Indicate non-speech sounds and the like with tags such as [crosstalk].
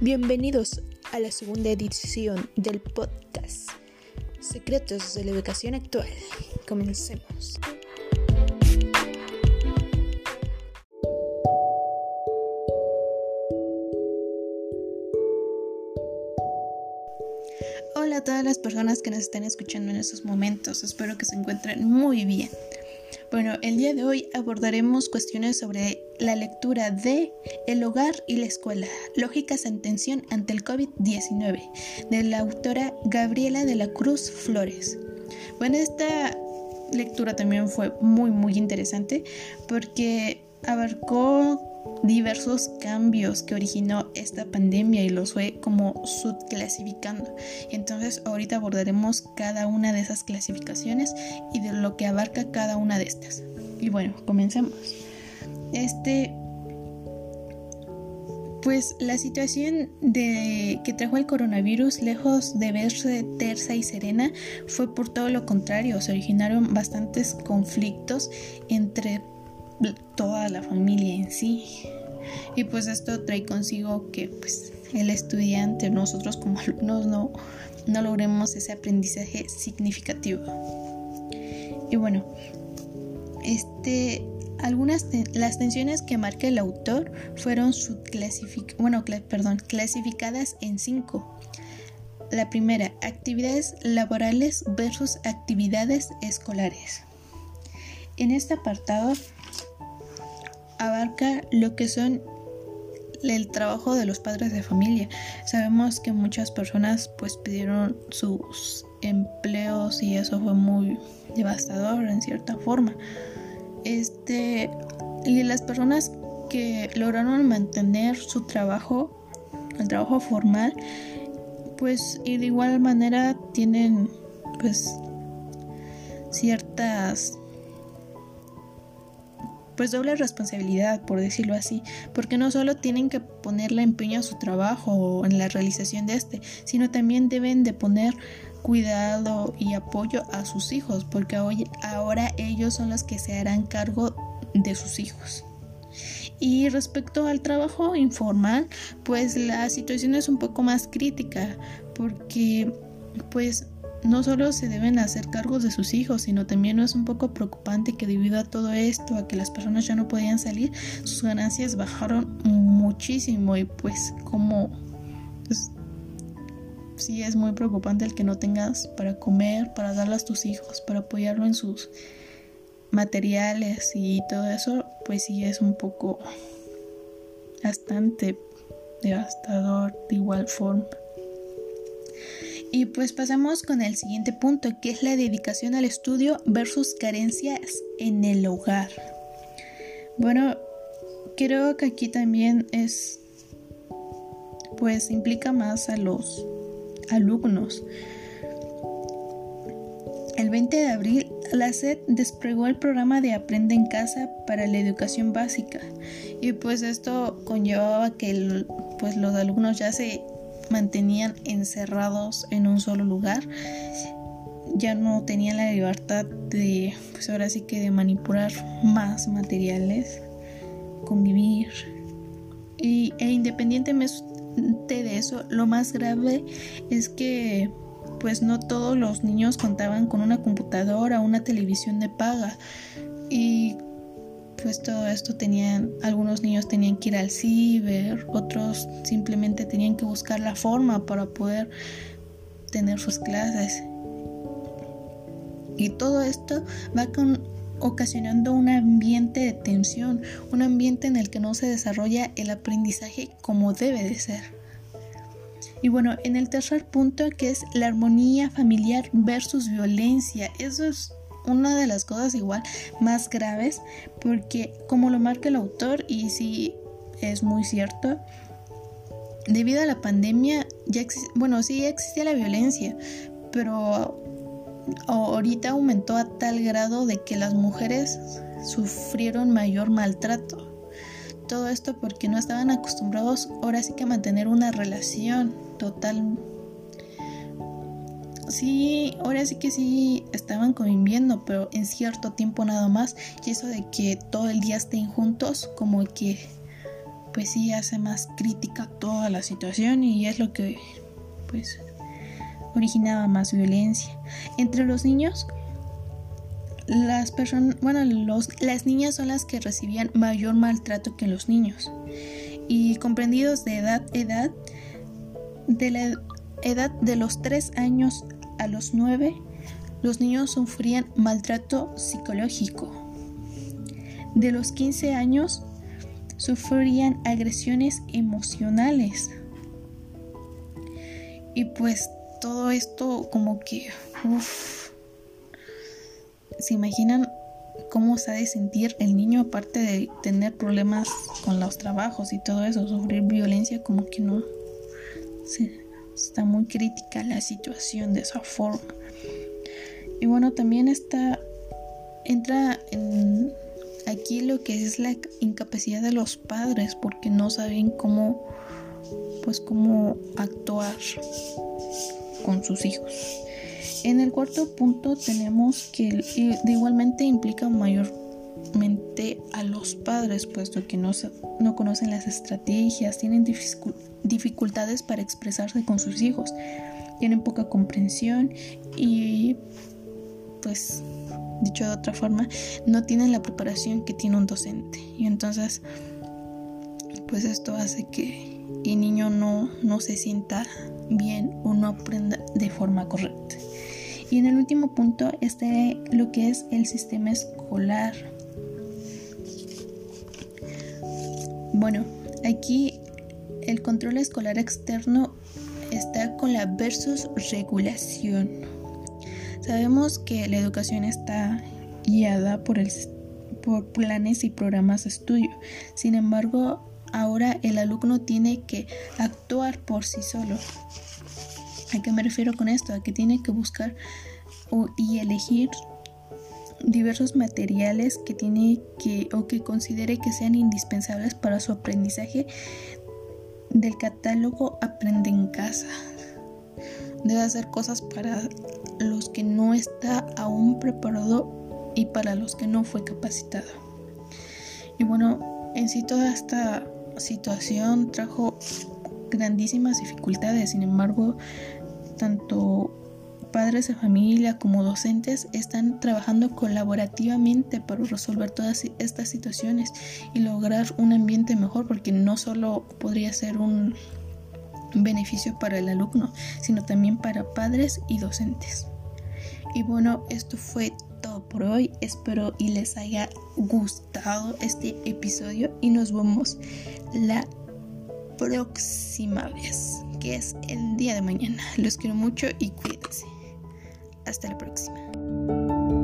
Bienvenidos a la segunda edición del podcast Secretos de la Educación Actual. Comencemos. Hola a todas las personas que nos están escuchando en estos momentos. Espero que se encuentren muy bien. Bueno, el día de hoy abordaremos cuestiones sobre la lectura de El hogar y la escuela, lógicas en tensión ante el COVID-19, de la autora Gabriela de la Cruz Flores. Bueno, esta lectura también fue muy muy interesante porque abarcó diversos cambios que originó esta pandemia y los fue como subclasificando. Entonces ahorita abordaremos cada una de esas clasificaciones y de lo que abarca cada una de estas. Y bueno, comencemos. Este pues la situación de que trajo el coronavirus, lejos de verse tersa y serena, fue por todo lo contrario. Se originaron bastantes conflictos entre toda la familia en sí. Y pues esto trae consigo que pues el estudiante, nosotros como [laughs] alumnos no, no logremos ese aprendizaje significativo. Y bueno, este algunas las tensiones que marca el autor fueron bueno, perdón, clasificadas en cinco. La primera, actividades laborales versus actividades escolares. En este apartado abarca lo que son el trabajo de los padres de familia. Sabemos que muchas personas pues pidieron sus empleos y eso fue muy devastador en cierta forma. Este y las personas que lograron mantener su trabajo, el trabajo formal, pues de igual manera tienen pues ciertas pues doble responsabilidad, por decirlo así, porque no solo tienen que ponerle empeño a su trabajo o en la realización de este, sino también deben de poner cuidado y apoyo a sus hijos, porque hoy, ahora ellos son los que se harán cargo de sus hijos. Y respecto al trabajo informal, pues la situación es un poco más crítica, porque pues no solo se deben hacer cargos de sus hijos, sino también es un poco preocupante que debido a todo esto, a que las personas ya no podían salir, sus ganancias bajaron muchísimo y pues como pues, sí es muy preocupante el que no tengas para comer, para darle a tus hijos, para apoyarlo en sus materiales y todo eso, pues sí es un poco bastante devastador de igual forma. Y pues pasamos con el siguiente punto, que es la dedicación al estudio versus carencias en el hogar. Bueno, creo que aquí también es, pues implica más a los alumnos. El 20 de abril, la SED desplegó el programa de Aprende en Casa para la educación básica y pues esto conllevaba que pues los alumnos ya se mantenían encerrados en un solo lugar. Ya no tenían la libertad de, pues ahora sí que de manipular más materiales, convivir. Y, e independientemente de eso, lo más grave es que pues no todos los niños contaban con una computadora o una televisión de paga. Y pues todo esto tenían, algunos niños tenían que ir al ciber, otros simplemente tenían que buscar la forma para poder tener sus clases. Y todo esto va con, ocasionando un ambiente de tensión, un ambiente en el que no se desarrolla el aprendizaje como debe de ser. Y bueno, en el tercer punto que es la armonía familiar versus violencia, eso es una de las cosas igual más graves porque como lo marca el autor y sí es muy cierto, debido a la pandemia ya bueno, sí existía la violencia, pero ahorita aumentó a tal grado de que las mujeres sufrieron mayor maltrato. Todo esto porque no estaban acostumbrados ahora sí que a mantener una relación total sí, ahora sí que sí estaban conviviendo, pero en cierto tiempo nada más. Y eso de que todo el día estén juntos, como que pues sí hace más crítica toda la situación y es lo que pues originaba más violencia. Entre los niños, las personas, bueno, los, las niñas son las que recibían mayor maltrato que los niños. Y comprendidos de edad, edad, de la edad de los 3 años a los 9, los niños sufrían maltrato psicológico. De los 15 años, sufrían agresiones emocionales. Y pues todo esto como que, ¿se imaginan cómo se ha de sentir el niño aparte de tener problemas con los trabajos y todo eso, sufrir violencia como que no, está muy crítica la situación de esa forma. Y bueno, también está, entra en aquí lo que es la incapacidad de los padres porque no saben cómo, pues cómo actuar con sus hijos. En el cuarto punto tenemos que igualmente implica a los padres, puesto que no, no conocen las estrategias, tienen dificultades para expresarse con sus hijos, tienen poca comprensión y pues dicho de otra forma, no tienen la preparación que tiene un docente. Y entonces, pues esto hace que el niño no, no se sienta bien o no aprenda de forma correcta. Y en el último punto está lo que es el sistema escolar. Bueno, aquí el control escolar externo está con la versus regulación. Sabemos que la educación está guiada por, el, por planes y programas de estudio. Sin embargo, ahora el alumno tiene que actuar por sí solo. ¿A qué me refiero con esto? A que tiene que buscar y elegir diversos materiales que tiene que o que considere que sean indispensables para su aprendizaje del catálogo Aprende en casa. Debe hacer cosas para los que no está aún preparado y para los que no fue capacitado. Y bueno, en sí toda esta situación trajo grandísimas dificultades, sin embargo, tanto padres de familia como docentes están trabajando colaborativamente para resolver todas estas situaciones y lograr un ambiente mejor, porque no solo podría ser un beneficio para el alumno, sino también para padres y docentes. Y bueno, esto fue todo por hoy. Espero y les haya gustado este episodio y nos vemos la próxima vez, que es el día de mañana. Los quiero mucho y cuídense. Hasta la próxima.